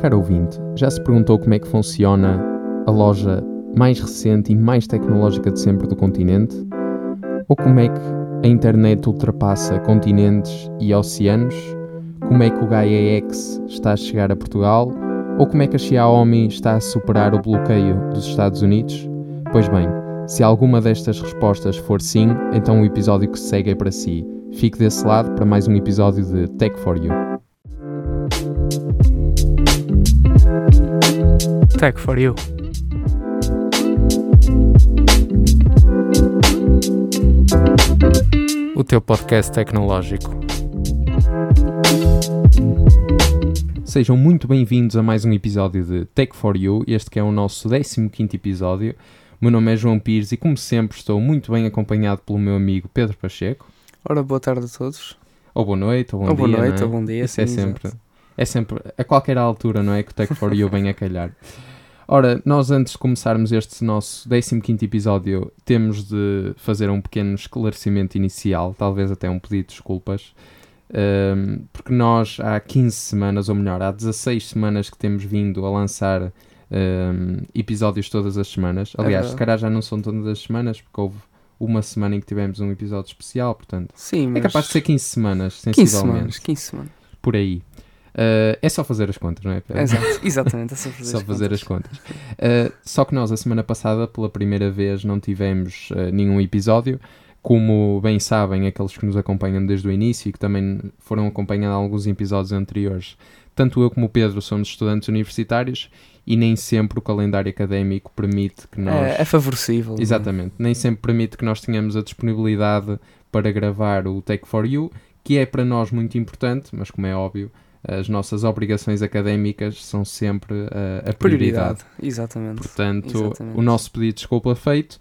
Caro ouvinte, já se perguntou como é que funciona a loja mais recente e mais tecnológica de sempre do continente? Ou como é que a internet ultrapassa continentes e oceanos? Como é que o Gaia X está a chegar a Portugal? Ou como é que a Xiaomi está a superar o bloqueio dos Estados Unidos? Pois bem, se alguma destas respostas for sim, então o episódio que segue é para si. Fique desse lado para mais um episódio de Tech for You. Tech for you. O teu podcast tecnológico. Sejam muito bem-vindos a mais um episódio de Tech for You. Este que é o nosso 15º episódio. O meu nome é João Pires e, como sempre, estou muito bem acompanhado pelo meu amigo Pedro Pacheco. Ora, boa tarde a todos. Ou boa noite, ou bom ou dia. boa noite, é? ou bom dia. Isso é sim, sempre, exato. É sempre, a qualquer altura, não é? Que o Tech for You vem a calhar. Ora, nós antes de começarmos este nosso 15º episódio, temos de fazer um pequeno esclarecimento inicial, talvez até um pedido de desculpas, Ahm, porque nós há 15 semanas, ou melhor, há 16 semanas que temos vindo a lançar ahm, episódios todas as semanas. É Aliás, se calhar já não são todas as semanas, porque houve uma semana em que tivemos um episódio especial, portanto, Sim, mas é capaz de ser 15 semanas, 15 sensivelmente, semanas. 15 semanas. por aí. Ah, é só fazer as contas, não é? Pedro? Exato, exatamente. É só fazer, Só as fazer contas. as contas. Uh, só que nós, a semana passada, pela primeira vez, não tivemos uh, nenhum episódio. Como bem sabem, aqueles que nos acompanham desde o início e que também foram acompanhando alguns episódios anteriores, tanto eu como o Pedro somos estudantes universitários e nem sempre o calendário académico permite que nós. É, é favorecível. é? Exatamente. Nem sempre permite que nós tenhamos a disponibilidade para gravar o Take for You, que é para nós muito importante, mas como é óbvio, as nossas obrigações académicas são sempre uh, a prioridade. Prioridade. Exatamente. Portanto, Exatamente. o nosso pedido de desculpa feito.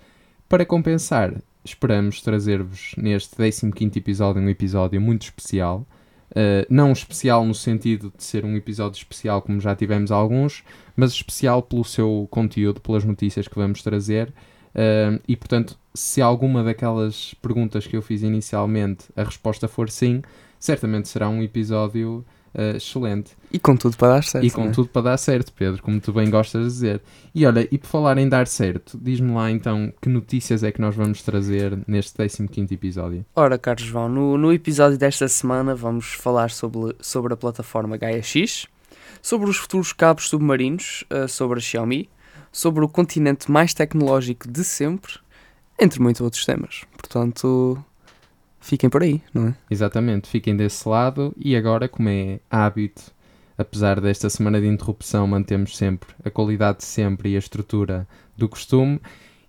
Para compensar, esperamos trazer-vos neste 15º episódio um episódio muito especial. Uh, não especial no sentido de ser um episódio especial como já tivemos alguns, mas especial pelo seu conteúdo, pelas notícias que vamos trazer. Uh, e portanto, se alguma daquelas perguntas que eu fiz inicialmente a resposta for sim, certamente será um episódio uh, excelente. E com tudo para dar certo. E com não é? tudo para dar certo, Pedro, como tu bem gostas de dizer. E olha, e por falar em dar certo, diz-me lá então que notícias é que nós vamos trazer neste 15º episódio. Ora, Carlos João, no, no episódio desta semana vamos falar sobre, sobre a plataforma Gaia X, sobre os futuros cabos submarinos, eh, sobre a Xiaomi, sobre o continente mais tecnológico de sempre, entre muitos outros temas. Portanto, fiquem por aí, não é? Exatamente, fiquem desse lado e agora, como é hábito, apesar desta semana de interrupção, mantemos sempre a qualidade de sempre e a estrutura do costume.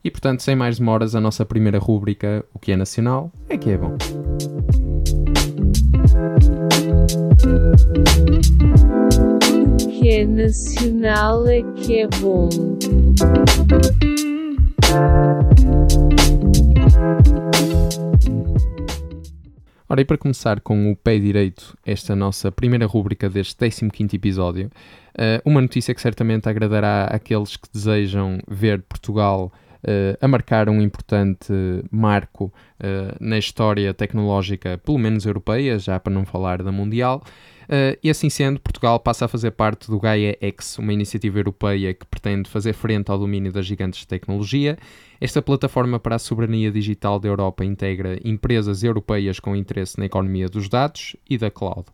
E portanto, sem mais demoras, a nossa primeira rúbrica, o que é nacional, é que é bom. que é nacional é que é bom. Ora, e para começar com o pé direito, esta nossa primeira rúbrica deste 15º episódio, eh, uma notícia que certamente agradará àqueles que desejam ver Portugal eh, a marcar um importante marco eh, na história tecnológica, pelo menos europeia, já para não falar da mundial. Eh, e assim sendo, Portugal passa a fazer parte do Gaia X, uma iniciativa europeia que pretende fazer frente ao domínio das gigantes de tecnologia. Esta plataforma para a soberania digital da Europa integra empresas europeias com interesse na economia dos dados e da cloud.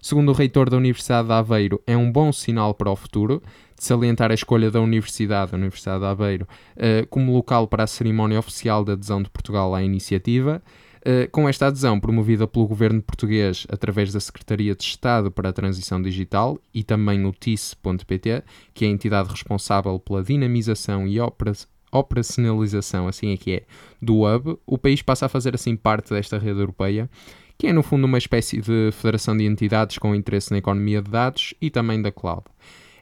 Segundo o reitor da Universidade de Aveiro, é um bom sinal para o futuro, de salientar a escolha da Universidade, a Universidade de Aveiro, eh, como local para a cerimónia oficial de adesão de Portugal à iniciativa. Uh, com esta adesão promovida pelo governo português através da Secretaria de Estado para a Transição Digital e também o TIS.pt, que é a entidade responsável pela dinamização e opera- operacionalização, assim é que é, do Hub, o país passa a fazer assim parte desta rede europeia, que é no fundo uma espécie de federação de entidades com interesse na economia de dados e também da cloud.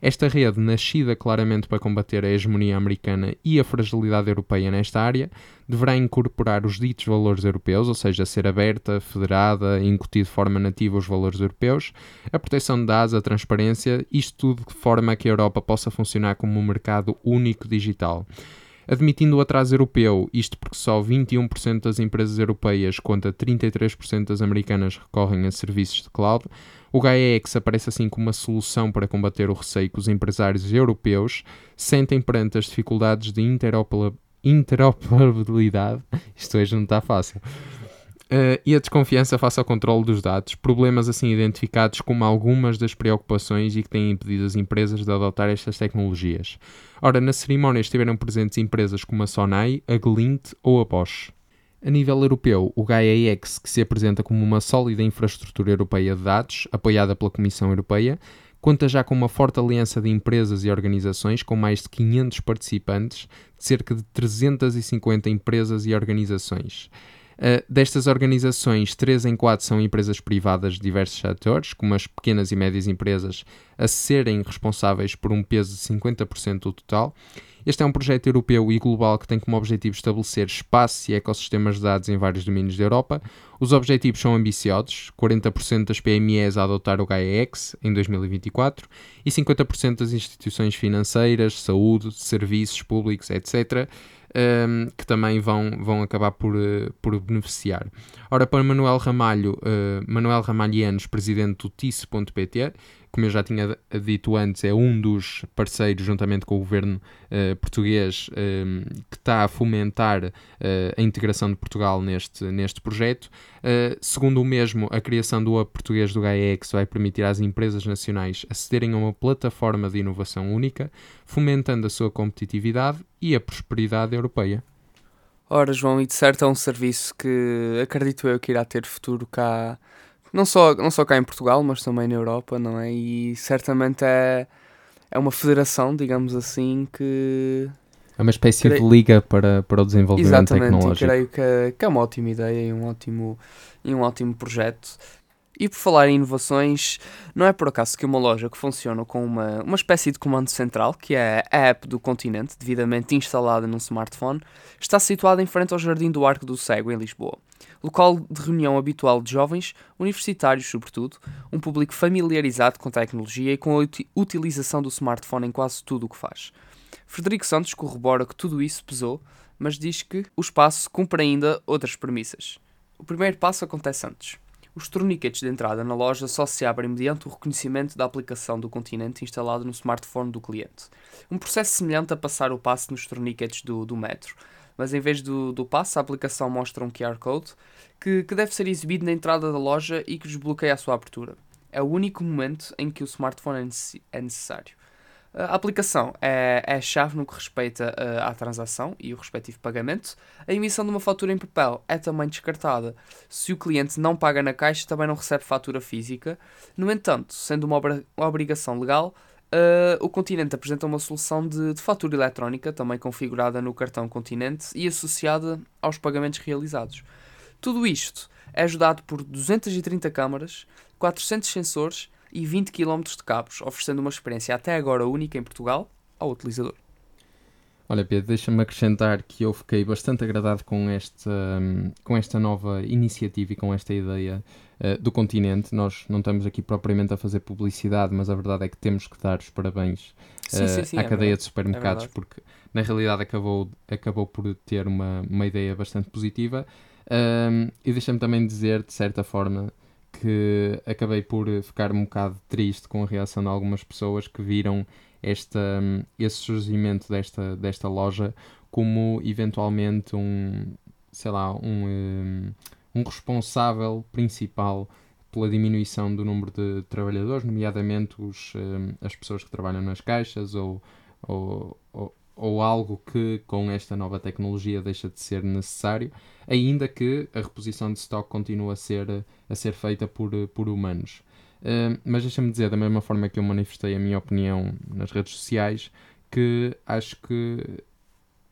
Esta rede, nascida claramente para combater a hegemonia americana e a fragilidade europeia nesta área, deverá incorporar os ditos valores europeus, ou seja, ser aberta, federada e incutir de forma nativa os valores europeus, a proteção de dados, a transparência, isto tudo de forma a que a Europa possa funcionar como um mercado único digital. Admitindo o atraso europeu, isto porque só 21% das empresas europeias contra 33% das americanas recorrem a serviços de cloud, o GAEX aparece assim como uma solução para combater o receio que os empresários europeus sentem perante as dificuldades de interoperabilidade, isto hoje não está fácil, Uh, e a desconfiança face ao controle dos dados, problemas assim identificados como algumas das preocupações e que têm impedido as empresas de adotar estas tecnologias. Ora, na cerimónia estiveram presentes empresas como a Sonai, a Glint ou a Bosch. A nível europeu, o GAIA-X, que se apresenta como uma sólida infraestrutura europeia de dados, apoiada pela Comissão Europeia, conta já com uma forte aliança de empresas e organizações com mais de 500 participantes, de cerca de 350 empresas e organizações. Uh, destas organizações, 3 em 4 são empresas privadas de diversos setores, como as pequenas e médias empresas, a serem responsáveis por um peso de 50% do total. Este é um projeto europeu e global que tem como objetivo estabelecer espaços e ecossistemas de dados em vários domínios da Europa. Os objetivos são ambiciosos: 40% das PMEs a adotar o GAEX em 2024 e 50% das instituições financeiras, saúde, serviços públicos, etc., um, que também vão, vão acabar por, uh, por beneficiar. Ora, para Manuel Ramalho, uh, Manuel Ramalhianos, presidente do TIS.pt, como eu já tinha dito antes, é um dos parceiros, juntamente com o governo uh, português, uh, que está a fomentar uh, a integração de Portugal neste, neste projeto. segundo o mesmo, a criação do Hub Português do GAEX vai permitir às empresas nacionais acederem a uma plataforma de inovação única, fomentando a sua competitividade e a prosperidade europeia. Ora, João, e de certo é um serviço que acredito eu que irá ter futuro cá não só, não só cá em Portugal, mas também na Europa, não é? E certamente é, é uma federação, digamos assim, que. É uma espécie creio... de liga para, para o desenvolvimento Exatamente, tecnológico. Exatamente, creio que, que é uma ótima ideia e um ótimo, e um ótimo projeto. E por falar em inovações, não é por acaso que uma loja que funciona com uma, uma espécie de comando central, que é a app do continente, devidamente instalada num smartphone, está situada em frente ao Jardim do Arco do Cego, em Lisboa. Local de reunião habitual de jovens, universitários sobretudo, um público familiarizado com tecnologia e com a utilização do smartphone em quase tudo o que faz. Frederico Santos corrobora que tudo isso pesou, mas diz que o espaço cumpre ainda outras premissas. O primeiro passo acontece antes. Os torniquetes de entrada na loja só se abrem mediante o reconhecimento da aplicação do continente instalado no smartphone do cliente. Um processo semelhante a passar o passe nos torniquetes do, do metro, mas em vez do, do passe, a aplicação mostra um QR Code que, que deve ser exibido na entrada da loja e que desbloqueia a sua abertura. É o único momento em que o smartphone é, é necessário. A aplicação é, é a chave no que respeita uh, à transação e o respectivo pagamento. A emissão de uma fatura em papel é também descartada. Se o cliente não paga na caixa, também não recebe fatura física. No entanto, sendo uma, uma obrigação legal, uh, o Continente apresenta uma solução de, de fatura eletrónica, também configurada no cartão Continente e associada aos pagamentos realizados. Tudo isto é ajudado por 230 câmaras, 400 sensores e 20 km de cabos, oferecendo uma experiência até agora única em Portugal ao utilizador. Olha, Pedro, deixa-me acrescentar que eu fiquei bastante agradado com esta, com esta nova iniciativa e com esta ideia uh, do continente. Nós não estamos aqui propriamente a fazer publicidade, mas a verdade é que temos que dar os parabéns uh, sim, sim, sim, à é cadeia verdade. de supermercados, é porque na realidade acabou, acabou por ter uma, uma ideia bastante positiva. Um, e deixa-me também dizer, de certa forma, que acabei por ficar um bocado triste com a reação de algumas pessoas que viram esta, esse surgimento desta, desta loja como eventualmente um, sei lá, um, um responsável principal pela diminuição do número de trabalhadores, nomeadamente os, as pessoas que trabalham nas caixas ou, ou, ou, algo que com esta nova tecnologia deixa de ser necessário, ainda que a reposição de estoque continue a ser, a ser feita por, por humanos. Uh, mas deixa-me dizer, da mesma forma que eu manifestei a minha opinião nas redes sociais, que acho que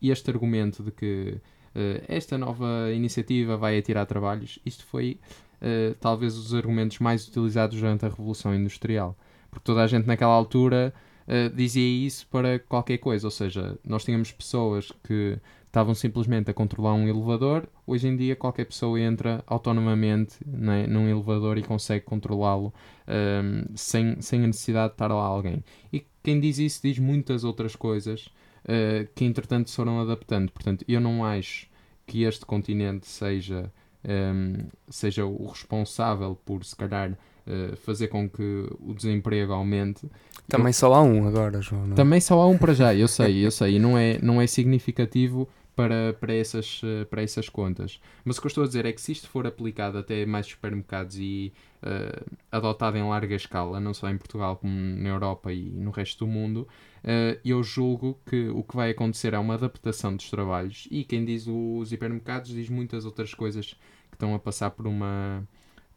este argumento de que uh, esta nova iniciativa vai atirar trabalhos, isto foi uh, talvez os argumentos mais utilizados durante a Revolução Industrial. Porque toda a gente naquela altura uh, dizia isso para qualquer coisa. Ou seja, nós tínhamos pessoas que estavam simplesmente a controlar um elevador. Hoje em dia, qualquer pessoa entra autonomamente né, num elevador e consegue controlá-lo um, ehm, sem, sem a necessidade de estar lá alguém. E quem diz isso diz muitas outras coisas. uh, que entretanto foram adaptando. Portanto, eu não acho que este continente seja, um, seja o responsável por, se calhar, uh, fazer com que o desemprego aumente. Também eu, só há um agora, João. Não? É? Também só há um para já, eu sei, eu sei. E não é, não é significativo para, para, essas, eh, para essas contas. Mas o que eu estou a dizer é que se isto for aplicado até mais supermercados e uh, adotado em larga escala, não só em Portugal como na Europa e no resto do mundo, uh, eu julgo que o que vai acontecer é uma adaptação dos trabalhos e quem diz os hipermercados diz muitas outras coisas que estão a passar por uma,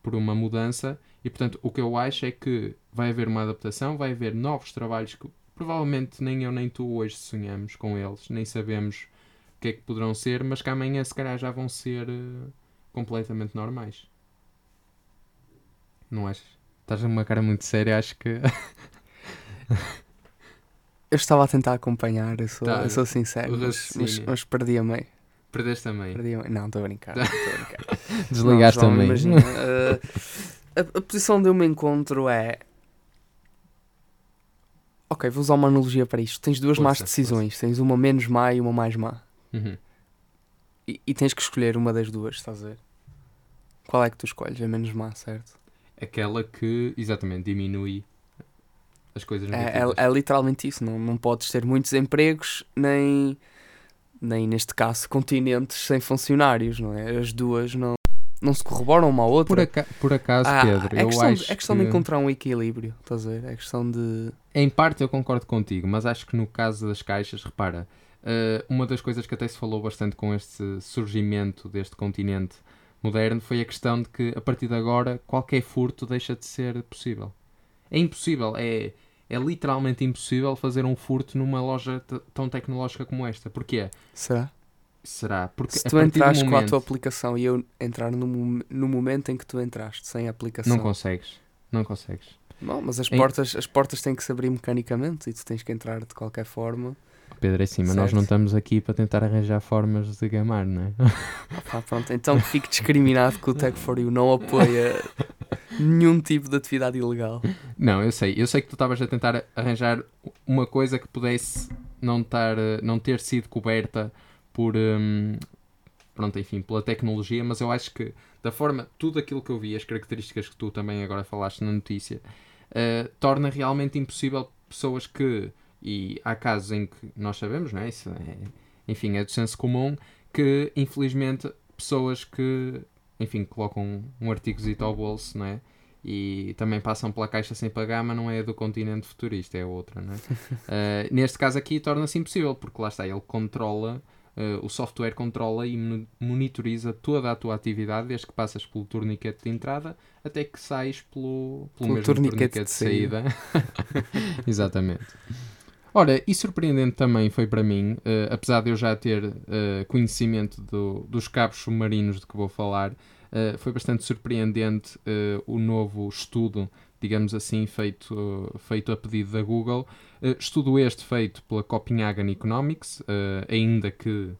por uma mudança e portanto o que eu acho é que vai haver uma adaptação, vai haver novos trabalhos que provavelmente nem eu nem tu hoje sonhamos com eles, nem sabemos que é que poderão ser, mas que amanhã se calhar já vão ser uh, completamente normais. Não achas? Estás uma cara muito séria, acho que. eu estava a tentar acompanhar, eu sou, tá, eu sou sincero, mas, mas, mas, perdi a meio. Perdeste também? Perdi. Não, estou a brincar. brincar. Desligaste não, também. Imagina, uh, a, a posição de um encontro é Ok, vou usar uma analogia para isto. Tens duas força, más decisões. Força. Tens uma menos má e uma mais má. Uhum. E, e, tens que escolher uma das duas, estás a ver? Qual é que tu escolhes? A menos má, certo? Aquela que, exatamente, diminui as coisas é, é, é, literalmente isso. Não, não podes ter muitos empregos, nem, nem neste caso, continentes sem funcionários, não é? As duas não, não se corroboram uma à outra. Por, aca por acaso, ah, Pedro, é eu questão, acho É questão que... de encontrar um equilíbrio, estás a ver? É questão de... Em parte eu concordo contigo, mas acho que no caso das caixas, repara, Uh, uma das coisas que até se falou bastante com este surgimento deste continente moderno foi a questão de que a partir de agora qualquer furto deixa de ser possível. É impossível, é, é literalmente impossível fazer um furto numa loja tão tecnológica como esta. Porquê? Será? Será? Porque Se tu entrares momento... com a tua aplicação e eu entrar no, no momento em que tu entraste sem a aplicação. Não consegues. Não consegues. Não, mas as, em... portas, as portas têm que se abrir mecanicamente e tu tens que entrar de qualquer forma. Pedro, é assim, mas nós não estamos aqui para tentar arranjar formas de gamar, não é? Opa, pronto, então fico discriminado que o Tech4U não apoia nenhum tipo de atividade ilegal. Não, eu sei. Eu sei que tu estavas a tentar arranjar uma coisa que pudesse não, tar, não ter sido coberta por... Hum, pronto, enfim, pela tecnologia, mas eu acho que da forma, tudo aquilo que eu vi, as características que tu também agora falaste na notícia, uh, torna realmente impossível pessoas que e há casos em que nós sabemos, não é? Isso é, enfim, é do senso comum, que infelizmente pessoas que, enfim, colocam um artigozito ao bolso, não é? E também passam pela caixa sem pagar, mas não é do continente futurista, é outra, não é? uh, neste caso aqui torna-se impossível, porque lá está, ele controla, uh, o software controla e monitoriza toda a tua atividade, desde que passas pelo torniquete de entrada até que sais pelo, pelo, pelo mesmo torniquete, torniquete de saída. Exatamente. Ora, e surpreendente também foi para mim, uh, apesar de eu já ter uh, conhecimento do, dos cabos submarinos de que vou falar, uh, foi bastante surpreendente o novo estudo, digamos assim, feito, feito a pedido da Google. estudo este feito pela Copenhagen Economics, ainda que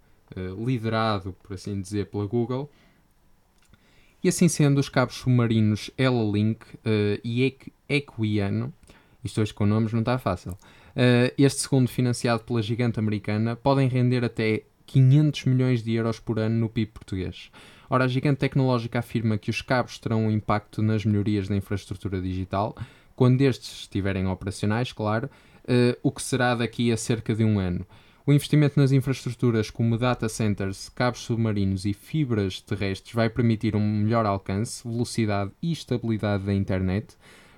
liderado, por assim dizer, pela Google. E assim sendo, os cabos submarinos Ela-Link e Equiano, isto hoje com nomes não está fácil, Uh, este segundo, financiado pela gigante americana, podem render até 500 milhões de euros por ano no PIB português. Ora, a gigante tecnológica afirma que os cabos terão um impacto nas melhorias da infraestrutura digital, quando estes estiverem operacionais, claro, uh, o que será daqui a cerca de um ano. O investimento nas infraestruturas como data centers, cabos submarinos e fibras terrestres vai permitir um melhor alcance, velocidade e estabilidade da internet,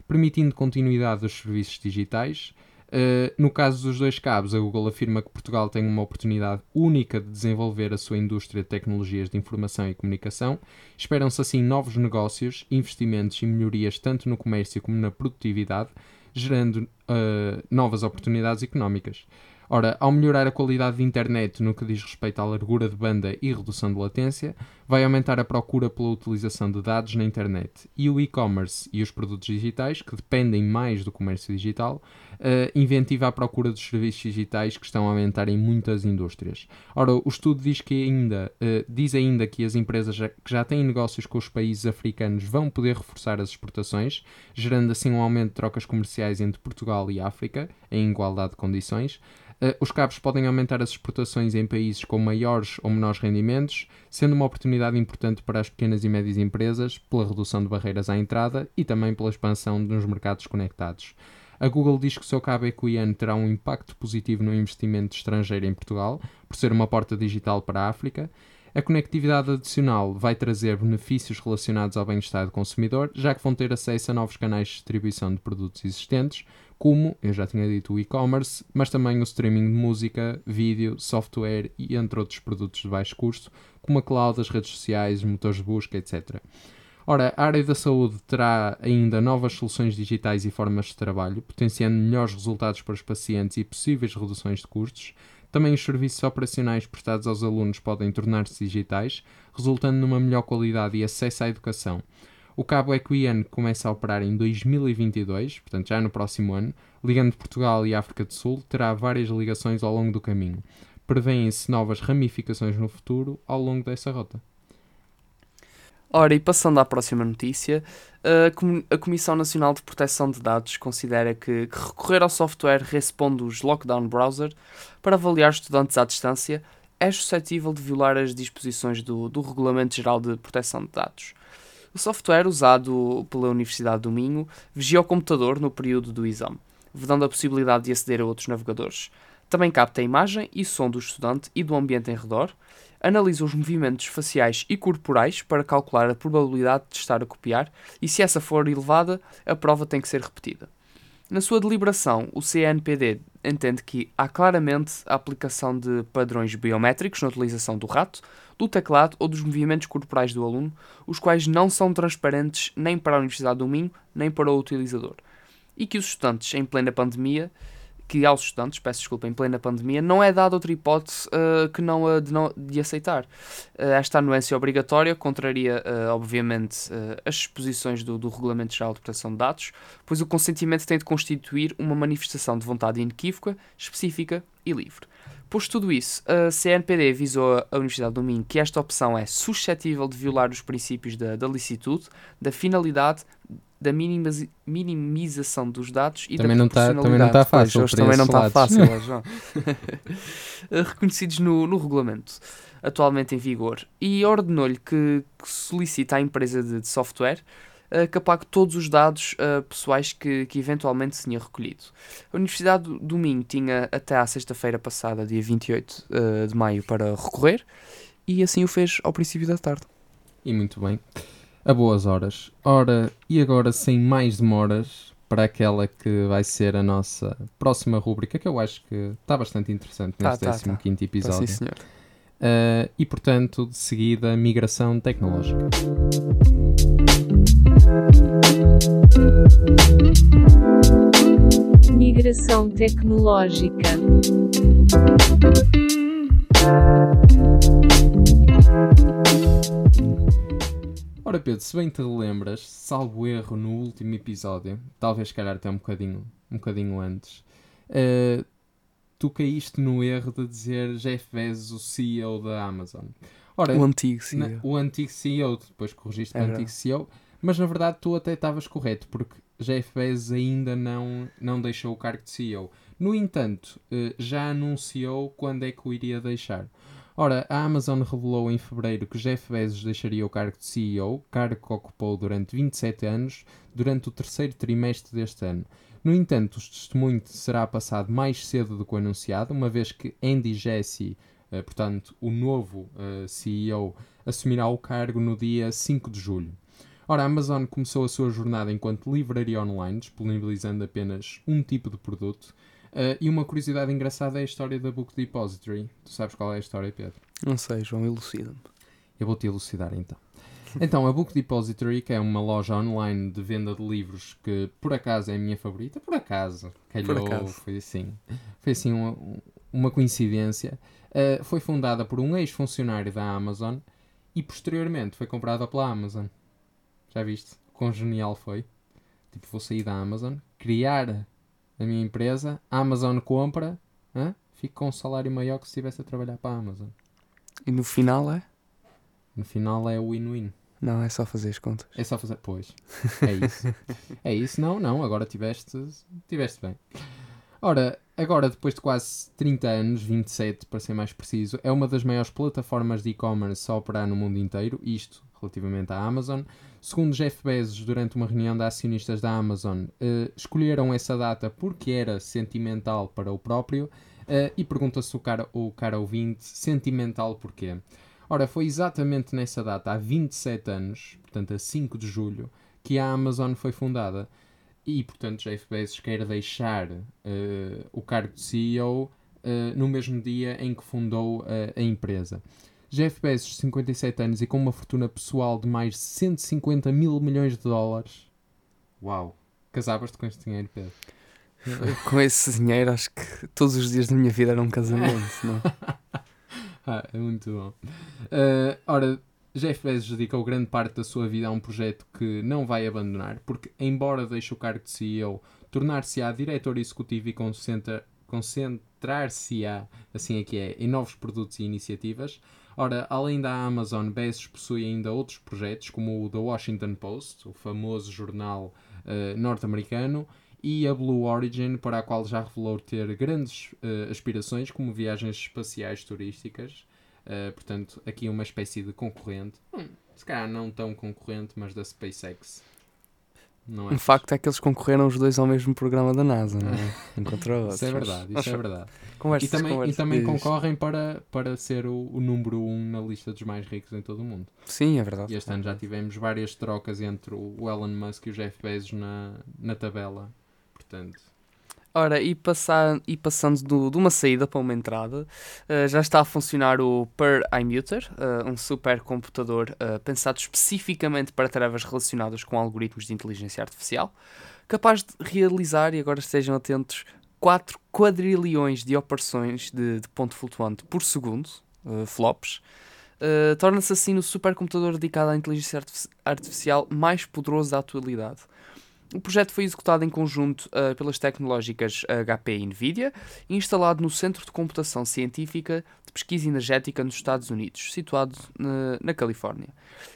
permitindo continuidade dos serviços digitais, Uh, no caso dos dois cabos, a Google afirma que Portugal tem uma oportunidade única de desenvolver a sua indústria de tecnologias de informação e comunicação. Esperam-se assim novos negócios, investimentos e melhorias tanto no comércio como na produtividade, gerando uh, novas oportunidades económicas. Ora, ao melhorar a qualidade de internet no que diz respeito à largura de banda e redução de latência, vai aumentar a procura pela utilização de dados na internet. E o e-commerce e os produtos digitais, que dependem mais do comércio digital, uh, inventiva à procura dos serviços digitais que estão a aumentar em muitas indústrias. Ora, o estudo diz que ainda uh, diz ainda que as empresas já, que já têm negócios com os países africanos vão poder reforçar as exportações, gerando assim um aumento de trocas comerciais entre Portugal e África em igualdade de condições. Uh, os cabos podem aumentar as exportações em países com maiores ou menores rendimentos, sendo uma oportunidade importante para as pequenas e médias empresas, pela redução de barreiras à entrada e também pela expansão nos mercados conectados. A Google diz que o seu cabo Equian terá um impacto positivo no investimento estrangeiro em Portugal, por ser uma porta digital para a África. A conectividade adicional vai trazer benefícios relacionados ao bem-estar do consumidor, já que vão ter acesso a novos canais de distribuição de produtos existentes, como, eu já tinha dito, o e-commerce, mas também o streaming de música, vídeo, software e entre outros produtos de baixo custo, como a cloud, as redes sociais, motores de busca, etc. Ora, a área da saúde terá ainda novas soluções digitais e formas de trabalho, potenciando melhores resultados para os pacientes e possíveis reduções de custos. Também os serviços operacionais prestados aos alunos podem tornar-se digitais, resultando numa melhor qualidade e acesso à educação. O cabo Equian começa a operar em 2022, portanto já no próximo ano, ligando Portugal e África do Sul, terá várias ligações ao longo do caminho. Prevêem-se novas ramificações no futuro ao longo dessa rota. Ora, e passando à próxima notícia, a Comissão Nacional de Proteção de Dados considera que, recorrer ao software Respondos Lockdown Browser para avaliar estudantes à distância é suscetível de violar as disposições do, do Regulamento Geral de Proteção de Dados. O software usado pela Universidade do Minho vigia o computador no período do exame, vedando a possibilidade de aceder a outros navegadores. Também capta a imagem e som do estudante e do ambiente em redor, analisa os movimentos faciais e corporais para calcular a probabilidade de estar a copiar e, se essa for elevada, a prova tem que ser repetida. Na sua deliberação, o CNPD entende que há claramente a aplicação de padrões biométricos na utilização do rato, do teclado ou dos movimentos corporais do aluno, os quais não são transparentes nem para a Universidade do Minho nem para o utilizador, e que os estudantes, em plena pandemia, que aos estudantes, peço desculpa, em plena pandemia, não é dada outra hipótese uh, que não a de, de aceitar. Uh, esta anuência obrigatória contraria, uh, obviamente, as disposições do, do Regulamento Geral de Proteção de Dados, pois o consentimento tem de constituir uma manifestação de vontade inequívoca, específica e livre. Posto tudo isso, a CNPD avisou a Universidade do Minho que esta opção é suscetível de violar os princípios da, da licitude, da finalidade, da minimização dos dados e também da não tá, Também não está fácil. Pois, também não está fácil, João. Reconhecidos no, no regulamento atualmente em vigor. E ordenou-lhe que, que solicite à empresa de, de software uh, que apague todos os dados uh, pessoais que, que eventualmente se tinha recolhido. A Universidade do Minho tinha até à sexta-feira passada, dia 28 uh, de maio, para recorrer e assim o fez ao princípio da tarde. E muito bem a boas horas. Ora, e agora sem mais demoras para aquela que vai ser a nossa próxima rúbrica, que eu acho que está bastante interessante tá, neste tá, 15 tá. episódio. Tá, sim, senhor. Uh, e portanto, de seguida, migração tecnológica. Migração tecnológica. Ora Pedro, se bem te lembras, salvo erro no último episódio, talvez calhar até um bocadinho, um bocadinho antes, uh, tu caíste no erro de dizer Jeff Bezos, o CEO da Amazon. Ora, o antigo CEO. Na, o antigo CEO, depois corrigiste é o antigo CEO, mas na verdade tu até estavas correto, porque Jeff Bezos ainda não, não deixou o cargo de CEO. No entanto, uh, já anunciou quando é que o iria deixar. Ora, a Amazon revelou em fevereiro que Jeff Bezos deixaria o cargo de CEO, cargo que ocupou durante 27 anos, durante o terceiro trimestre deste ano. No entanto, o testemunho será passado mais cedo do que o anunciado, uma vez que Andy Jassy, eh, portanto, o novo eh, CEO, assumirá o cargo no dia 5 de julho. Ora, a Amazon começou a sua jornada enquanto livraria online, disponibilizando apenas um tipo de produto, Uh, e uma curiosidade engraçada é a história da Book Depository. Tu sabes qual é a história, Pedro? Não sei, João, elucida-me. Eu vou-te elucidar então. Então, a Book Depository, que é uma loja online de venda de livros que por acaso é a minha favorita, por acaso, calhou, por acaso. foi assim, foi assim uma, uma coincidência, uh, foi fundada por um ex-funcionário da Amazon e posteriormente foi comprada pela Amazon. Já viste? Quão genial foi? Tipo, vou sair da Amazon, criar a minha empresa, a Amazon compra, hein? fico com um salário maior que se estivesse a trabalhar para a Amazon. E no final é? No final é o win-win. Não, é só fazer as contas. É só fazer. Pois. É isso. é isso. Não, não. Agora tiveste. Tiveste bem. Ora, agora depois de quase 30 anos, 27 para ser mais preciso, é uma das maiores plataformas de e-commerce a operar no mundo inteiro, isto relativamente à Amazon. Segundo Jeff Bezos, durante uma reunião de acionistas da Amazon, eh, escolheram essa data porque era sentimental para o próprio eh, e pergunta-se o cara, o cara ouvinte, sentimental porquê? Ora, foi exatamente nessa data, há 27 anos, portanto a 5 de julho, que a Amazon foi fundada. E, portanto, Jeff Bezos quer deixar uh, o cargo de CEO uh, no mesmo dia em que fundou uh, a empresa. Jeff Bezos, 57 anos e com uma fortuna pessoal de mais de 150 mil milhões de dólares. Uau! Casavas-te com este dinheiro, Pedro? com esse dinheiro, acho que todos os dias da minha vida era um casamento, não? ah, é muito bom. Uh, ora, Jeff Bezos dedicou grande parte da sua vida a um projeto que não vai abandonar, porque, embora deixe o cargo de CEO, tornar-se-á diretor executivo e concentrar-se-á, assim é que é, em novos produtos e iniciativas. Ora, além da Amazon, Bezos possui ainda outros projetos, como o The Washington Post, o famoso jornal uh, norte-americano, e a Blue Origin, para a qual já revelou ter grandes uh, aspirações, como viagens espaciais turísticas. Uh, portanto, aqui uma espécie de concorrente. Hum, se calhar não tão concorrente, mas da SpaceX. Não é? Um facto é que eles concorreram os dois ao mesmo programa da NASA, não é? Encontrou outros. Isso é verdade, isso é verdade. Conversas, e também, conversas, e também concorrem para, para ser o, o número um na lista dos mais ricos em todo o mundo. Sim, é verdade. E este ano já tivemos várias trocas entre o Elon Musk e o Jeff Bezos na, na tabela. Portanto, Ora, e, passar, e passando do, de uma saída para uma entrada, uh, já está a funcionar o Per iMuter, uh, um supercomputador uh, pensado especificamente para tarefas relacionadas com algoritmos de inteligência artificial, capaz de realizar, e agora estejam atentos, 4 quadrilhões de operações de, de ponto flutuante por segundo, flops, torna-se assim o supercomputador dedicado à inteligência artificial mais poderoso da atualidade. O projeto foi executado em conjunto uh, pelas tecnológicas HP e NVIDIA e instalado no Centro de Computação Científica Pesquisa Energética nos Estados Unidos, situado na, na Califórnia.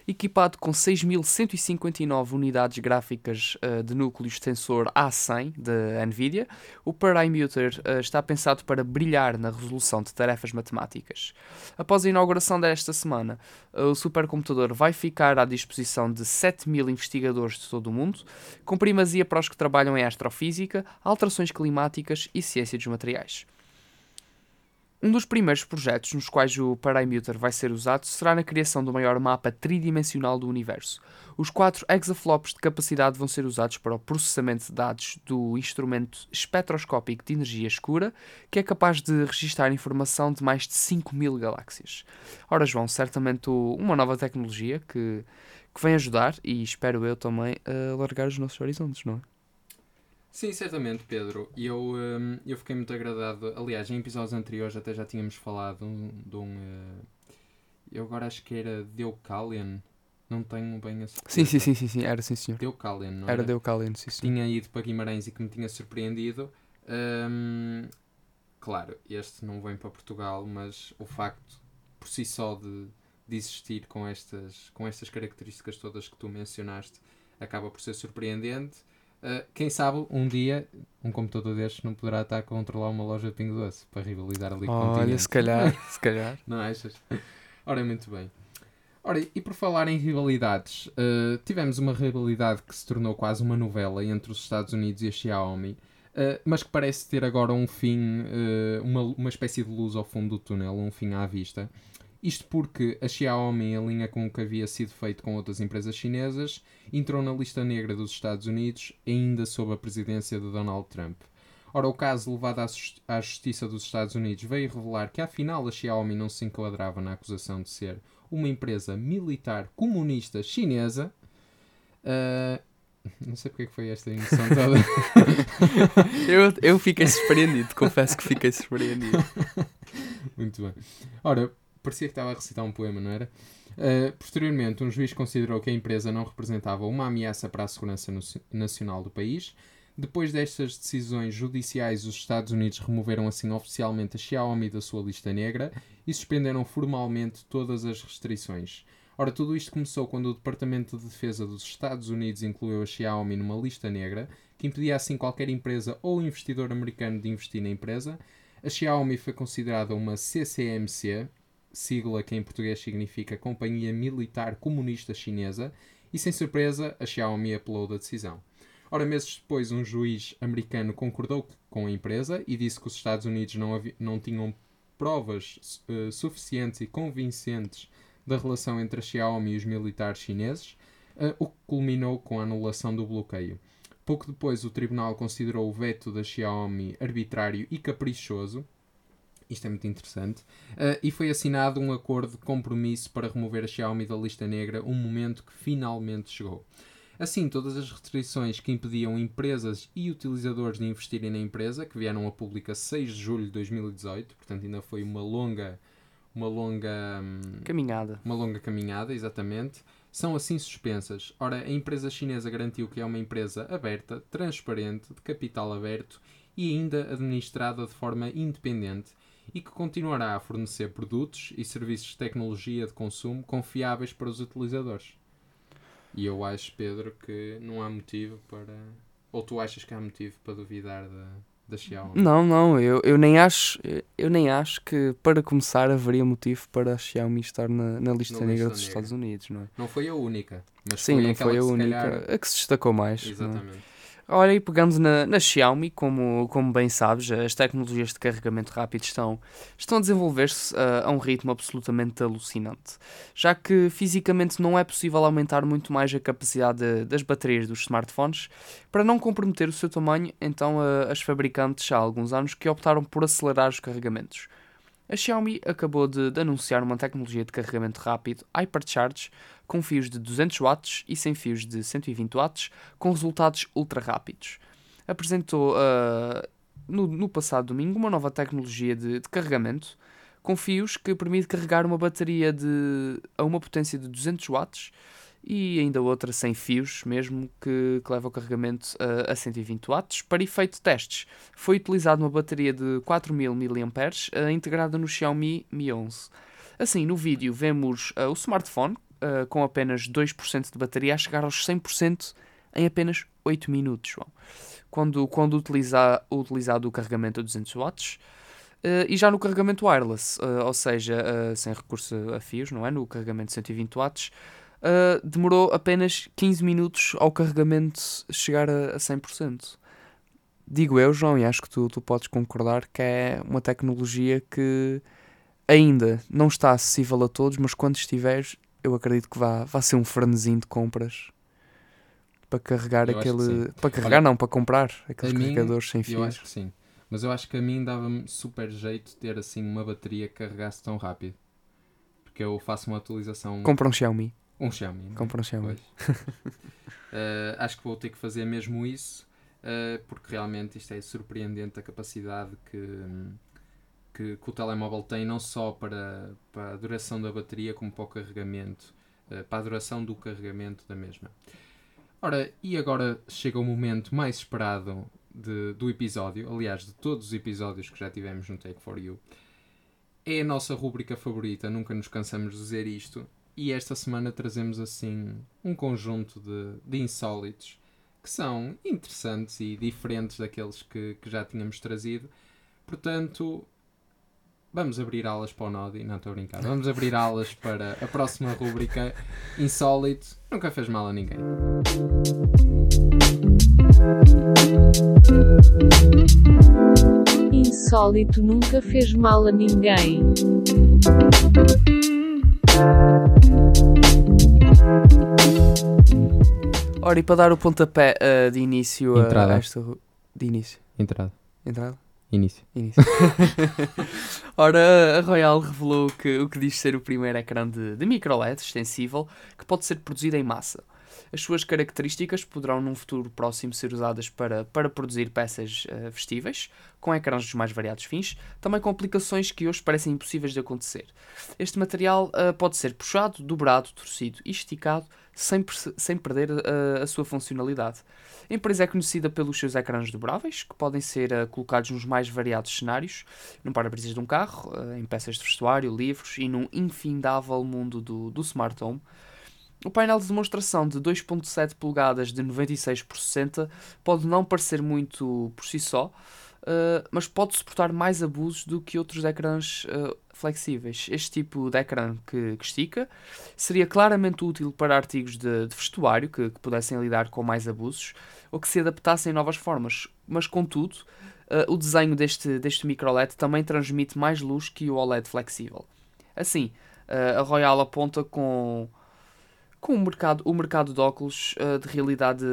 Equipado com 6.159 unidades gráficas uh, de núcleos tensor A100 da NVIDIA, o Parameter uh, está pensado para brilhar na resolução de tarefas matemáticas. Após a inauguração desta semana, o supercomputador vai ficar à disposição de 7.000 investigadores de todo o mundo, com primazia para os que trabalham em astrofísica, alterações climáticas e ciência dos materiais. Um dos primeiros projetos nos quais o Parameter vai ser usado será na criação do maior mapa tridimensional do universo. Os quatro exaflops de capacidade vão ser usados para o processamento de dados do instrumento espectroscópico de energia escura, que é capaz de registrar informação de mais de 5 mil galáxias. Ora, João, certamente uma nova tecnologia que, que vem ajudar, e espero eu também, a alargar os nossos horizontes, não é? Sim, certamente, Pedro. E eu, um, eu fiquei muito agradado. Aliás, em episódios anteriores até já tínhamos falado de um. Uh, eu agora acho que era Deucalion. Não tenho bem a certeza. Sim, sim, sim, sim, sim, era sim, senhor. Deucalion, não era? Era Deucalion, sim, sim. Tinha ido para Guimarães e que me tinha surpreendido. Um, claro, este não vem para Portugal, mas o facto por si só de, de existir com estas, com estas características todas que tu mencionaste acaba por ser surpreendente. Uh, quem sabe um dia um computador destes não poderá estar a controlar uma loja de Pingo Doce para rivalizar ali com o Olha, se calhar, se calhar. não achas? Ora, muito bem. Ora, e por falar em rivalidades, uh, tivemos uma rivalidade que se tornou quase uma novela entre os Estados Unidos e a Xiaomi, uh, mas que parece ter agora um fim, uma, uma espécie de luz ao fundo do túnel, um fim à vista. Isto porque a Xiaomi, em linha com o que havia sido feito com outras empresas chinesas, entrou na lista negra dos Estados Unidos, ainda sob a presidência de Donald Trump. Ora, o caso levado à Justiça dos Estados Unidos veio revelar que afinal a Xiaomi não se enquadrava na acusação de ser uma empresa militar comunista chinesa. Uh, não sei porque é que foi esta emoção toda. eu, eu fiquei surpreendido, confesso que fiquei surpreendido. Muito bem. Ora, parecia que estava a recitar um poema, não era? Uh, posteriormente, um juiz considerou que a empresa não representava uma ameaça para a segurança nacional do país. Depois destas decisões judiciais, os Estados Unidos removeram assim oficialmente a Xiaomi da sua lista negra e suspenderam formalmente todas as restrições. Ora, tudo isto começou quando o Departamento de Defesa dos Estados Unidos incluiu a Xiaomi numa lista negra, que impedia assim qualquer empresa ou investidor americano de investir na empresa. A Xiaomi foi considerada uma CCMC, sigla que em português significa Companhia Militar Comunista Chinesa, e sem surpresa, a Xiaomi apelou da decisão. Ora, meses depois, um juiz americano concordou com a empresa e disse que os Estados Unidos não, não tinham provas eh, suficientes e convincentes da relação entre a Xiaomi e os militares chineses, eh, o que culminou com a anulação do bloqueio. Pouco depois, o tribunal considerou o veto da Xiaomi arbitrário e caprichoso. Isto é muito interessante. eh, e foi assinado um acordo de compromisso para remover a Xiaomi da lista negra, um momento que finalmente chegou. Assim, todas as restrições que impediam empresas e utilizadores de investirem na empresa, que vieram a público a 6 de julho de 2018, portanto ainda foi uma longa, uma longa, hum, Caminhada. uma longa caminhada, exatamente, são assim suspensas. Ora, a empresa chinesa garantiu que é uma empresa aberta, transparente, de capital aberto e ainda administrada de forma independente e que continuará a fornecer produtos e serviços de tecnologia de consumo confiáveis para os utilizadores. E eu acho, Pedro, que não há motivo para. Ou tu achas que há motivo para duvidar da, da Xiaomi? Não, não, eu, eu nem acho, eu nem acho que para começar haveria motivo para a Xiaomi estar na, na lista Na negra lista dos negra. Estados Unidos, não é? Não foi a única. Mas Sim, foi não foi a única calhar- a que se destacou mais. é? Exatamente. Olha, e pegando na, na Xiaomi, como, como bem sabes, as tecnologias de carregamento rápido estão, estão a desenvolver-se ah, a um ritmo absolutamente alucinante, já que fisicamente não é possível aumentar muito mais a capacidade de- das baterias dos smartphones para não comprometer o seu tamanho, então ah, as fabricantes há alguns anos que optaram por acelerar os carregamentos. A Xiaomi acabou de, de anunciar uma tecnologia de carregamento rápido Hypercharge com fios de 200 watts e sem fios de 120 watts com resultados ultra rápidos. Apresentou ah, no, no passado domingo uma nova tecnologia de, de carregamento com fios que permite carregar uma bateria de, a uma potência de 200 watts e ainda outra sem fios mesmo que, que leva o carregamento a, a 120 watts. Para efeito de testes, foi utilizada uma bateria de 4000 mAh ah, integrada no Xiaomi Mi 11. Assim, no vídeo vemos ah, o smartphone ah, com apenas 2% de bateria a chegar aos 100% em apenas 8 minutos. João. Quando, quando utiliza, utilizado o carregamento a 200 watts. ah, e já no carregamento wireless, ah, ou seja, ah, sem recurso a fios, não é? No carregamento de 120 watts, ah, demorou apenas 15 minutos ao carregamento chegar a, a 100%. Digo eu, João, e acho que tu, tu podes concordar que é uma tecnologia que ainda não está acessível a todos, mas quando estiveres, eu acredito que vá, vá ser um frenesim de compras para carregar Eu aquele. Para carregar, Olha, não, para comprar aqueles a mim, carregadores sem Eu fios. acho que sim. Mas eu acho que a mim dava-me super jeito ter assim uma bateria que carregasse tão rápido. Porque eu faço uma atualização. Compra um Xiaomi. Um Xiaomi. é? Compra um Xiaomi. Eh, acho que vou ter que fazer mesmo isso. eh, porque realmente isto é surpreendente a capacidade que, que, que o telemóvel tem, não só para, para a duração da bateria, como para o carregamento, eh, para a duração do carregamento da mesma. Ora, e agora chega o momento mais esperado de- do episódio, aliás, de todos os episódios que já tivemos no Take For You. É a nossa rúbrica favorita, nunca nos cansamos de dizer isto. E esta semana trazemos assim um conjunto de, de insólitos que são interessantes e diferentes daqueles que, que já tínhamos trazido. Portanto, vamos abrir alas para o Nodi. Não estou a brincar. Vamos abrir alas para a próxima rúbrica Insólito. Nunca fez mal a ninguém. Insólito nunca fez mal a ninguém. Ora, e para dar o pontapé ah, de início a- Entrada. a esta. De início. Entrada. Entrada? Início. Início. Ora, a Royal revelou que o que diz ser o primeiro ecrã de, de microLED extensível que pode ser produzido em massa. As suas características poderão num futuro próximo ser usadas para, para produzir peças uh, vestíveis, com ecrãs dos mais variados fins, também com aplicações que hoje parecem impossíveis de acontecer. Este material uh, pode ser puxado, dobrado, torcido e esticado sem, sem perder uh, a sua funcionalidade. A empresa é conhecida pelos seus ecrãs dobráveis, que podem ser uh, colocados nos mais variados cenários, no para-brisas de um carro, uh, em peças de vestuário, livros e num infindável mundo do, do smart home. O painel de demonstração de 2.7 polegadas de 96 por 60 pode não parecer muito por si só, Uh, mas pode suportar mais abusos do que outros ecrãs uh, flexíveis. Este tipo de ecrã que, que, estica seria claramente útil para artigos de, de vestuário que, que, pudessem lidar com mais abusos ou que se adaptassem a novas formas, mas contudo, uh, o desenho deste, deste micro LED também transmite mais luz que o OLED flexível. Assim, a Royal aponta com com o mercado, o mercado de óculos uh, de realidade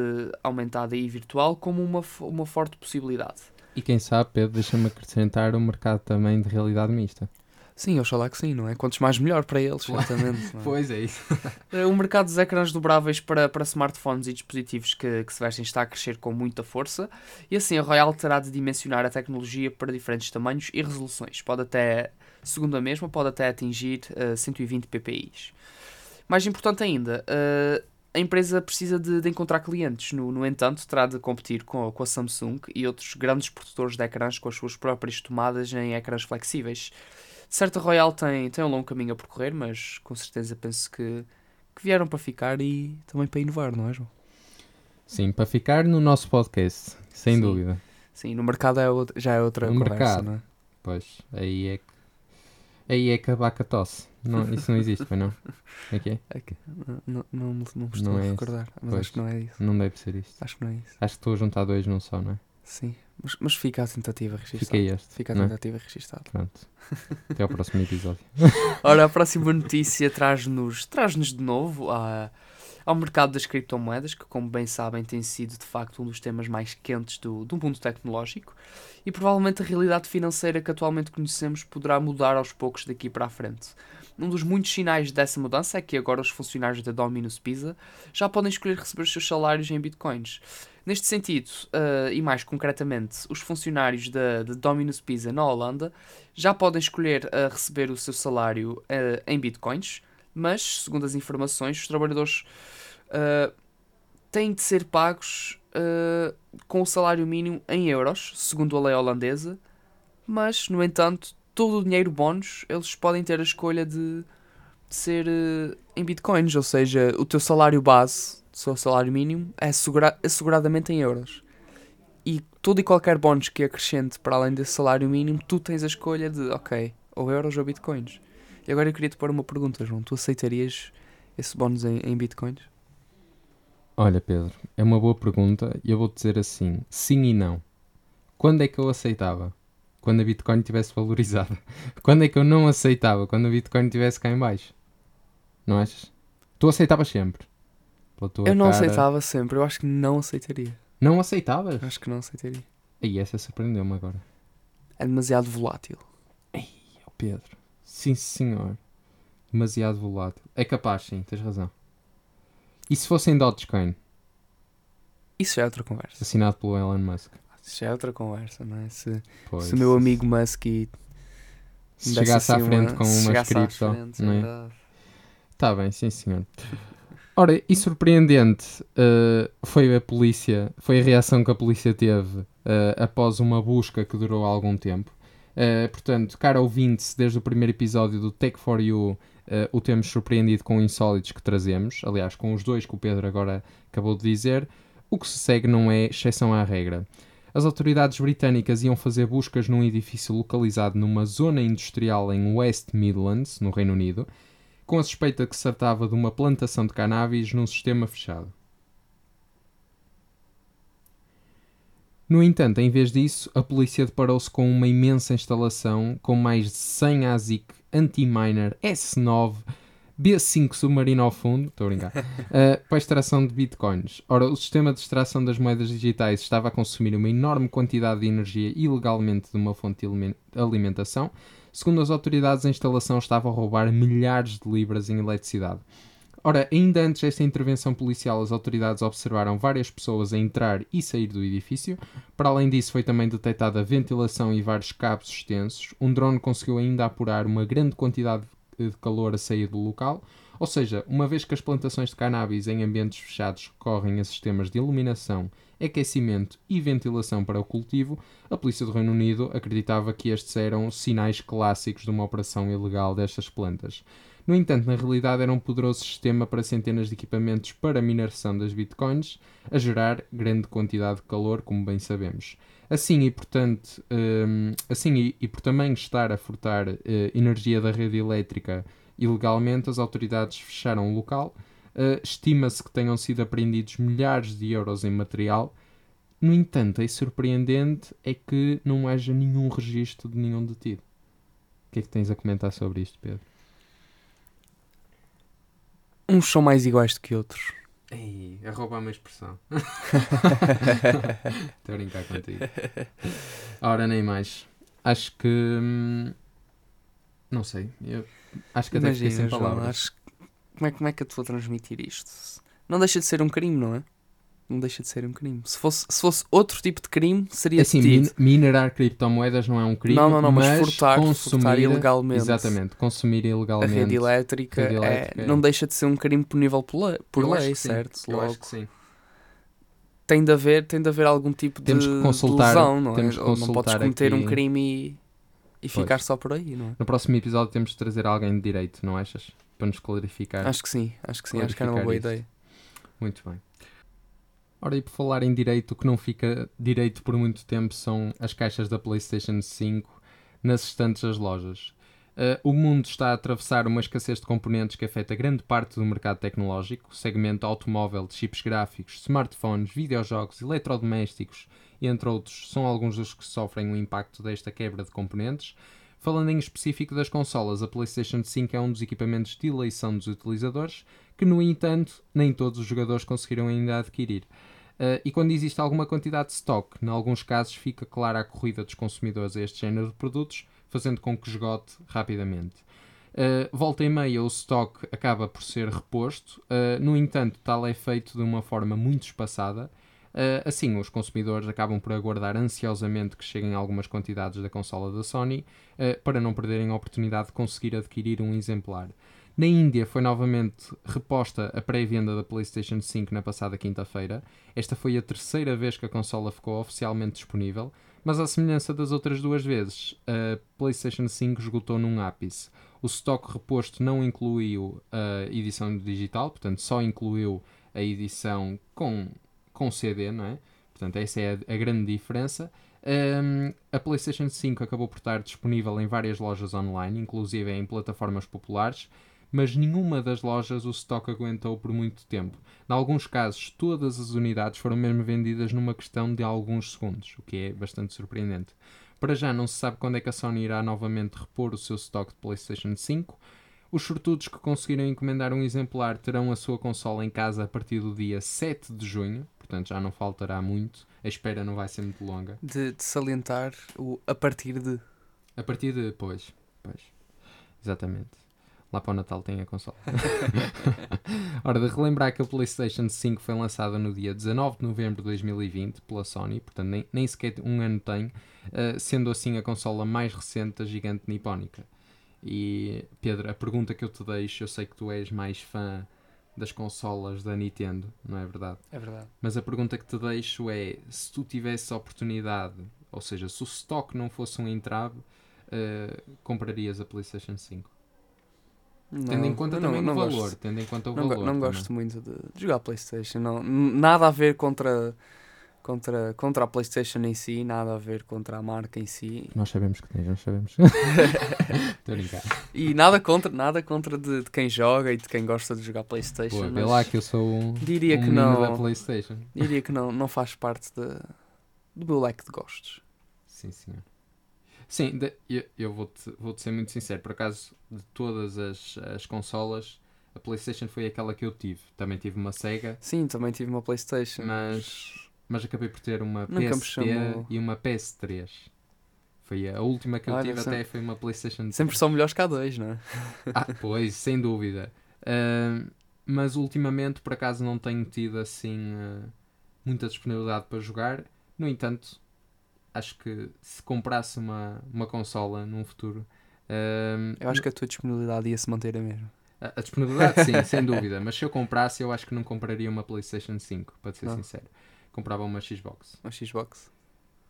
aumentada e virtual como uma, uma forte possibilidade. E quem sabe, Pedro, deixa-me acrescentar o mercado também de realidade mista. Sim, oxalá que sim, não é? Quantos mais melhor para eles, certamente. É? pois é isso. Eh, o mercado dos ecrãs dobráveis para, para smartphones e dispositivos que, que se vestem está a crescer com muita força e assim a Royal terá de dimensionar a tecnologia para diferentes tamanhos e resoluções. Pode até, segundo a mesma, pode até atingir uh, 120 ppi. Mais importante ainda, uh, a empresa precisa de, de encontrar clientes. No, no, entanto, terá de competir com, com a Samsung e outros grandes produtores de ecrãs com as suas próprias tomadas em ecrãs flexíveis. De certo, a Royal tem, tem um longo caminho a percorrer, mas com certeza penso que, que vieram para ficar e também para inovar, não é, João? Sim, para ficar no nosso podcast, sem Sim. dúvida. Sim, no mercado é outra, já é outra no conversa, mercado. não é? Pois, aí é que. Aí é que a vaca tosse. Não, isso não existe, pois não? É que é? É que não, não, não, estou Não a é esse. recordar, mas Pois. acho que não é isso. Não deve ser isto. Acho que não é isso. Acho que estou a juntar dois num só, não é? Sim, mas, mas fica a tentativa registada. Fica este. Fica a é? tentativa registada. Pronto. Até ao próximo episódio. Ora, a próxima notícia traz-nos traz de novo a, ao mercado das criptomoedas, que, como bem sabem, tem sido de facto um dos temas mais quentes do, do mundo tecnológico e provavelmente a realidade financeira que atualmente conhecemos poderá mudar aos poucos daqui para a frente. Um dos muitos sinais dessa mudança é que agora os funcionários da Dominus Pizza já podem escolher receber os seus salários em bitcoins. Neste sentido, eh, e mais concretamente, os funcionários da, Dominus Pizza na Holanda já podem escolher eh, receber o seu salário eh, em bitcoins, mas, segundo as informações, os trabalhadores eh, têm de ser pagos eh, com o salário mínimo em euros, segundo a lei holandesa, mas, no entanto, todo o dinheiro bónus eles podem ter a escolha de, de ser eh, em bitcoins, ou seja, o teu salário base, o seu salário mínimo, é assegura- asseguradamente em euros. E todo e qualquer bónus que acrescente para além desse salário mínimo, tu tens a escolha de, ok, ou euros ou bitcoins. E agora eu queria te pôr uma pergunta, João. Tu aceitarias esse bónus em, em bitcoins? Olha, Pedro, é uma boa pergunta e eu vou dizer assim: sim e não. Quando é que eu aceitava? Quando a Bitcoin estivesse valorizada. Quando é que eu não aceitava? Quando a Bitcoin estivesse cá em baixo. Não achas? Tu aceitavas sempre. Pela tua eu não cara. aceitava sempre, eu acho que não aceitaria. Não aceitavas? Acho que não aceitaria. Aí essa surpreendeu-me agora. É demasiado volátil. Oh, Pedro. Sim, senhor. Demasiado volátil. É capaz, sim, tens razão. E se fosse em Dogecoin, Isso já é outra conversa. assinado pelo Elon Musk? Isso já é outra conversa, não é? Se, Pois. se o meu amigo Musk e Se chegasse à assim frente uma- com à cripto, não é? verdade. Está bem, sim senhor. Ora, e surpreendente eh, foi a polícia, foi a reação que a polícia teve eh, após uma busca que durou algum tempo. Eh, portanto, cara ouvinte, desde o primeiro episódio do Tech for You, eh, o temos surpreendido com insólitos que trazemos, aliás, com os dois que o Pedro agora acabou de dizer, o que se segue não é exceção à regra. As autoridades britânicas iam fazer buscas num edifício localizado numa zona industrial em West Midlands, no Reino Unido, com a suspeita que se tratava de uma plantação de cannabis num sistema fechado. No entanto, em vez disso, a polícia deparou-se com uma imensa instalação com mais de 100 ASIC Anti-Miner S9 B5 submarino ao fundo, estou a brincar, eh, para a extração de bitcoins. Ora, o sistema de extração das moedas digitais estava a consumir uma enorme quantidade de energia ilegalmente de uma fonte de alimen- alimentação. Segundo as autoridades, a instalação estava a roubar milhares de libras em eletricidade. Ora, ainda antes desta intervenção policial, as autoridades observaram várias pessoas a entrar e sair do edifício. Para além disso, foi também detectada ventilação e vários cabos extensos. Um drone conseguiu ainda apurar uma grande quantidade de calor a sair do local. Ou seja, uma vez que as plantações de cannabis em ambientes fechados recorrem a sistemas de iluminação, aquecimento e ventilação para o cultivo, a polícia do Reino Unido acreditava que estes eram sinais clássicos de uma operação ilegal destas plantas. No entanto, na realidade era um poderoso sistema para centenas de equipamentos para mineração das bitcoins, a gerar grande quantidade de calor, como bem sabemos. Assim e, portanto, um, assim e, e, por também estar a furtar uh, energia da rede elétrica ilegalmente, as autoridades fecharam o local. Uh, Estima-se que tenham sido apreendidos milhares de euros em material. No entanto, é surpreendente é que não haja nenhum registro de nenhum detido. O que é que tens a comentar sobre isto, Pedro? Uns são mais iguais do que outros. Ei, a roubar uma expressão. Estou a brincar contigo. Ora, nem mais. Acho que. Hum, não sei. Eu acho que até Imagina, fiquei sem João, palavras. acho como, é, como é que eu te vou transmitir isto? Não deixa de ser um crime, não é? Não deixa de ser um crime. Se fosse, se fosse outro tipo de crime, seria Assim, min- minerar criptomoedas não é um crime. Não, não, não, mas, mas furtar, consumir, furtar ilegalmente Exatamente, consumir a ilegalmente. rede elétrica, rede é- elétrica é- não deixa de ser um crime punível por lei, por lei certo? Eu Logo, acho que sim. tem, de haver, tem de haver algum tipo Temos de, que de consultar- lesão, não é? temos que Ou não podes consultar cometer um aqui- crime e, e ficar só por aí, não é? No próximo episódio temos de trazer alguém de direito, não achas? Para nos clarificar. Acho que sim, acho que sim, acho que era uma boa Clarificar ideia. Muito bem. Ora, e por falar em direito, o que não fica direito por muito tempo são as caixas da PlayStation 5 nas estantes das lojas. Uh, o mundo está a atravessar uma escassez de componentes que afeta grande parte do mercado tecnológico, segmento automóvel, de chips gráficos, smartphones, videojogos, eletrodomésticos entre outros, são alguns dos que sofrem o impacto desta quebra de componentes. Falando em específico das consolas, a PlayStation 5 é um dos equipamentos de eleição dos utilizadores, que no entanto nem todos os jogadores conseguiram ainda adquirir. Uh, e quando existe alguma quantidade de stock, em alguns casos fica clara a corrida dos consumidores a este género de produtos, fazendo com que esgote rapidamente. Uh, volta e meia o stock acaba por ser reposto, uh, no entanto, tal é feito de uma forma muito espaçada. Assim, os consumidores acabam por aguardar ansiosamente que cheguem algumas quantidades da consola da Sony para não perderem a oportunidade de conseguir adquirir um exemplar. Na Índia foi novamente reposta a pré-venda da PlayStation 5 na passada quinta-feira. Esta foi a terceira vez que a consola ficou oficialmente disponível, mas à semelhança das outras duas vezes, a PlayStation 5 esgotou num ápice. O estoque reposto não incluiu a edição digital, portanto só incluiu a edição com, com CD, não é? Portanto, essa é a, a grande diferença. Um, a PlayStation 5 acabou por estar disponível em várias lojas online, inclusive em plataformas populares, mas nenhuma das lojas o estoque aguentou por muito tempo. Em alguns casos, todas as unidades foram mesmo vendidas numa questão de alguns segundos, o que é bastante surpreendente. Para já não se sabe quando é que a Sony irá novamente repor o seu estoque de PlayStation 5. Os sortudos que conseguiram encomendar um exemplar terão a sua consola em casa a partir do dia 7 de junho, portanto já não faltará muito. A espera não vai ser muito longa. De, de salientar o a partir de. A partir de depois. Pois. Exatamente. Lá para o Natal tem a consola. Ora, de relembrar que a PlayStation 5 foi lançada no dia 19 de novembro de 2020 pela Sony, portanto nem, nem sequer um ano tem, uh, sendo assim a consola mais recente da gigante nipónica. E Pedro, a pergunta que eu te deixo, eu sei que tu és mais fã das consolas da Nintendo, não é verdade? É verdade. Mas a pergunta que te deixo é: se tu tivesse a oportunidade, ou seja, se o stock não fosse um entrave, uh, comprarias a PlayStation 5? Tendo em conta eu também não o valor, gosto. tendo em conta o Não, valor. não também. gosto muito de, de jogar Playstation. Não, nada a ver contra, contra, contra a Playstation em si, nada a ver contra a marca em si. Nós sabemos que tens, nós sabemos. Estou a brincar. E nada contra, nada contra de, de quem joga e de quem gosta de jogar Playstation. Pô, vê lá que eu sou um, diria um que menino da não. PlayStation. Diria que não, não faz parte de, do meu leque de gostos. Sim, senhor. Sim, de- eu, eu vou-te vou -te ser muito sincero. Por acaso, de todas as, as consolas, a PlayStation foi aquela que eu tive. Também tive uma Sega, Sim, também tive uma Playstation. mas, mas acabei por ter uma Nunca PSP e uma PS3. Foi a última que eu Olha, tive, sempre- até foi uma PlayStation 3. Sempre são melhores que a dois, não é? Ah, pois, sem dúvida. Ahm, mas ultimamente por acaso não tenho tido assim eh, muita disponibilidade para jogar. No entanto, acho que se comprasse uma, uma consola num futuro. ehm, Eu acho que a tua disponibilidade ia se manter a mesma. a, a disponibilidade, sim, sem dúvida. Mas se eu comprasse, eu acho que não compraria uma PlayStation 5, para ser Não. sincero. Comprava uma Xbox. Uma Xbox.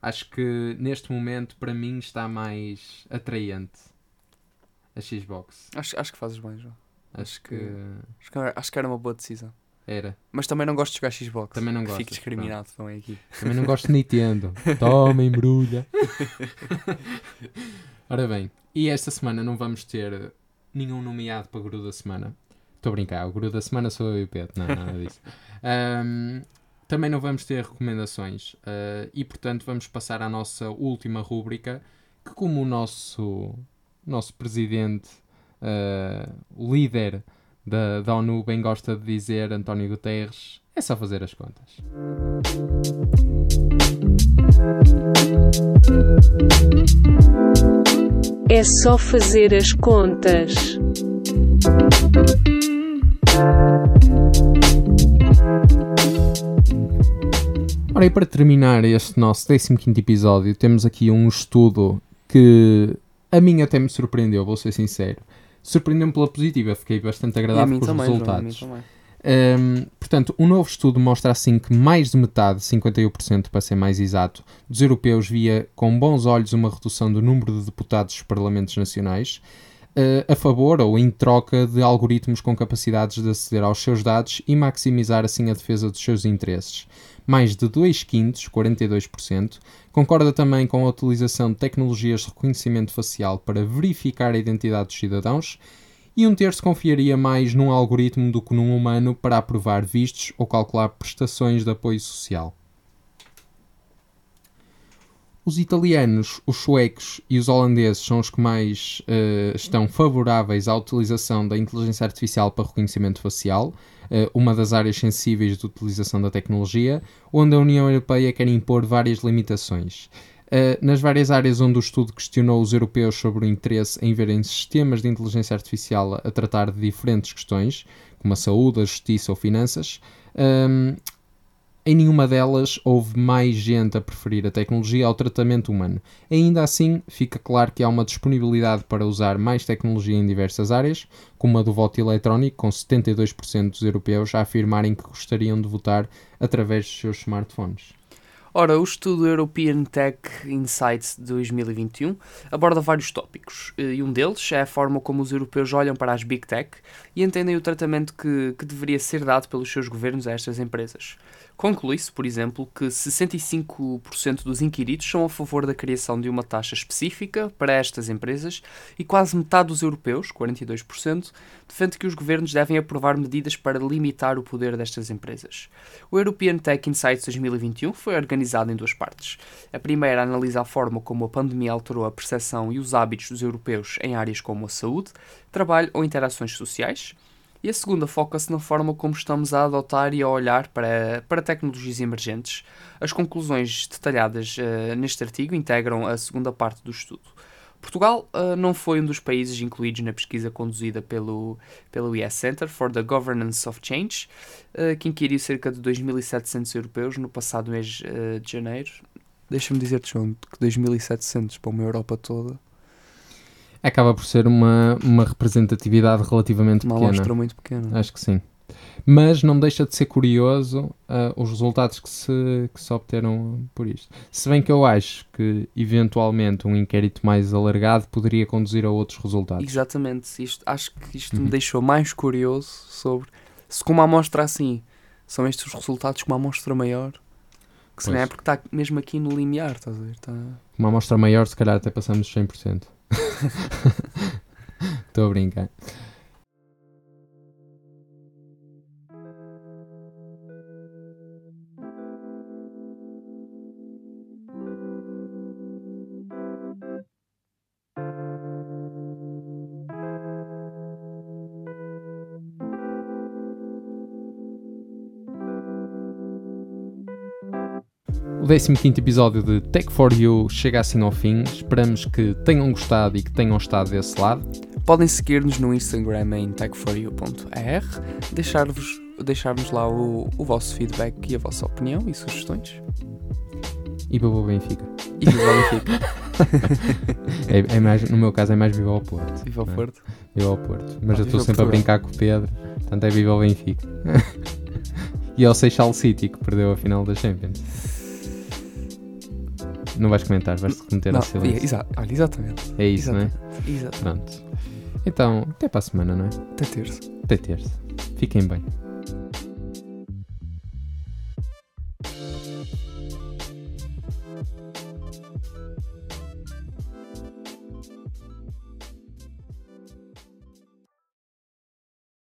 Acho que neste momento, para mim, está mais atraente a Xbox. Acho, acho que fazes bem, João. Acho que Acho que, acho que era uma boa decisão. Era. Mas também não gosto de jogar Xbox. Também não gostas, Fico discriminado também aqui. Também não gosto de Nintendo. Toma, embrulha. Ora bem, e esta semana não vamos ter nenhum nomeado para Guru da Semana. Estou a brincar, o Guru da Semana sou eu e o Pedro, não, nada disso. Ahm, também não vamos ter recomendações ah, e, portanto, vamos passar à nossa última rúbrica, que como o nosso, nosso presidente, o líder da, da ONU bem gosta de dizer, António Guterres, é só fazer as contas. É só fazer as contas. Ora, e para terminar este nosso 15 episódio, temos aqui um estudo que a mim até me surpreendeu, vou ser sincero. Surpreendeu-me pela positiva, fiquei bastante agradado com os também, resultados. Hum, portanto, um novo estudo mostra assim que mais de metade, 51% para ser mais exato, dos europeus via com bons olhos uma redução do número de deputados dos parlamentos nacionais a favor ou em troca de algoritmos com capacidades de aceder aos seus dados e maximizar assim a defesa dos seus interesses. Mais de 2 quintos, 42%, concorda também com a utilização de tecnologias de reconhecimento facial para verificar a identidade dos cidadãos e um terço confiaria mais num algoritmo do que num humano para aprovar vistos ou calcular prestações de apoio social. Os italianos, os suecos e os holandeses são os que mais eh, estão favoráveis à utilização da inteligência artificial para reconhecimento facial, eh, uma das áreas sensíveis de utilização da tecnologia, onde a União Europeia quer impor várias limitações. Uh, nas várias áreas onde o estudo questionou os europeus sobre o interesse em verem sistemas de inteligência artificial a tratar de diferentes questões, como a saúde, a justiça ou finanças, um, em nenhuma delas houve mais gente a preferir a tecnologia ao tratamento humano. Ainda assim, fica claro que há uma disponibilidade para usar mais tecnologia em diversas áreas, como a do voto eletrónico, com 72% dos europeus a afirmarem que gostariam de votar através dos seus smartphones. Ora, o estudo European Tech Insights de 2021 aborda vários tópicos eh, e um deles é a forma como os europeus olham para as Big Tech e entendem o tratamento que, que deveria ser dado pelos seus governos a estas empresas. Conclui-se, por exemplo, que 65% dos inquiridos são a favor da criação de uma taxa específica para estas empresas e quase metade dos europeus, 42%, defende que os governos devem aprovar medidas para limitar o poder destas empresas. O European Tech Insights 2021 foi organizado em duas partes. A primeira analisa a forma como a pandemia alterou a percepção e os hábitos dos europeus em áreas como a saúde, trabalho ou interações sociais. E a segunda foca-se na forma como estamos a adotar e a olhar para, para tecnologias emergentes. As conclusões detalhadas eh, neste artigo integram a segunda parte do estudo. Portugal eh, não foi um dos países incluídos na pesquisa conduzida pelo, pelo US Center for the Governance of Change, eh, que inquiriu cerca de 2.700 europeus no passado mês de janeiro. Deixa-me dizer-te, João, que 2.700 para uma Europa toda, Acaba por ser uma, uma representatividade relativamente uma pequena. amostra muito pequena. Acho que sim. Mas não deixa de ser curioso ah, os resultados que se, que se obteram por isto. Se bem que eu acho que, eventualmente, um inquérito mais alargado poderia conduzir a outros resultados. Exatamente. Isto, acho que isto Uhum. me deixou mais curioso sobre se com uma amostra assim são estes os resultados com uma amostra maior. Que se não é porque está mesmo aqui no limiar, estás a ver? Tá... Uma amostra maior, se calhar até passamos dos 100%. Estou a brincar. 15 episódio de Tech for You chega assim ao fim. Esperamos que tenham gostado e que tenham estado desse lado. Podem seguir-nos no Instagram em techforyou.ar, deixar-vos deixar-nos lá o, o vosso feedback e a vossa opinião e sugestões. E Babo Benfica. E viva o Benfica. É, é mais, no meu caso é mais Viva ao Porto. Viva o não é? Porto. Viva ao Porto. Mas Ah, eu estou sempre a brincar com o Pedro. Portanto é Viva ao Benfica. e ao Seixal City que perdeu a final da Champions. Não vais comentar, vais-te remeter ao silêncio. exa- olha, exatamente. É isso, não é? Exatamente. Pronto. Então, até para a semana, não é? Até terça. Até terça. Fiquem bem.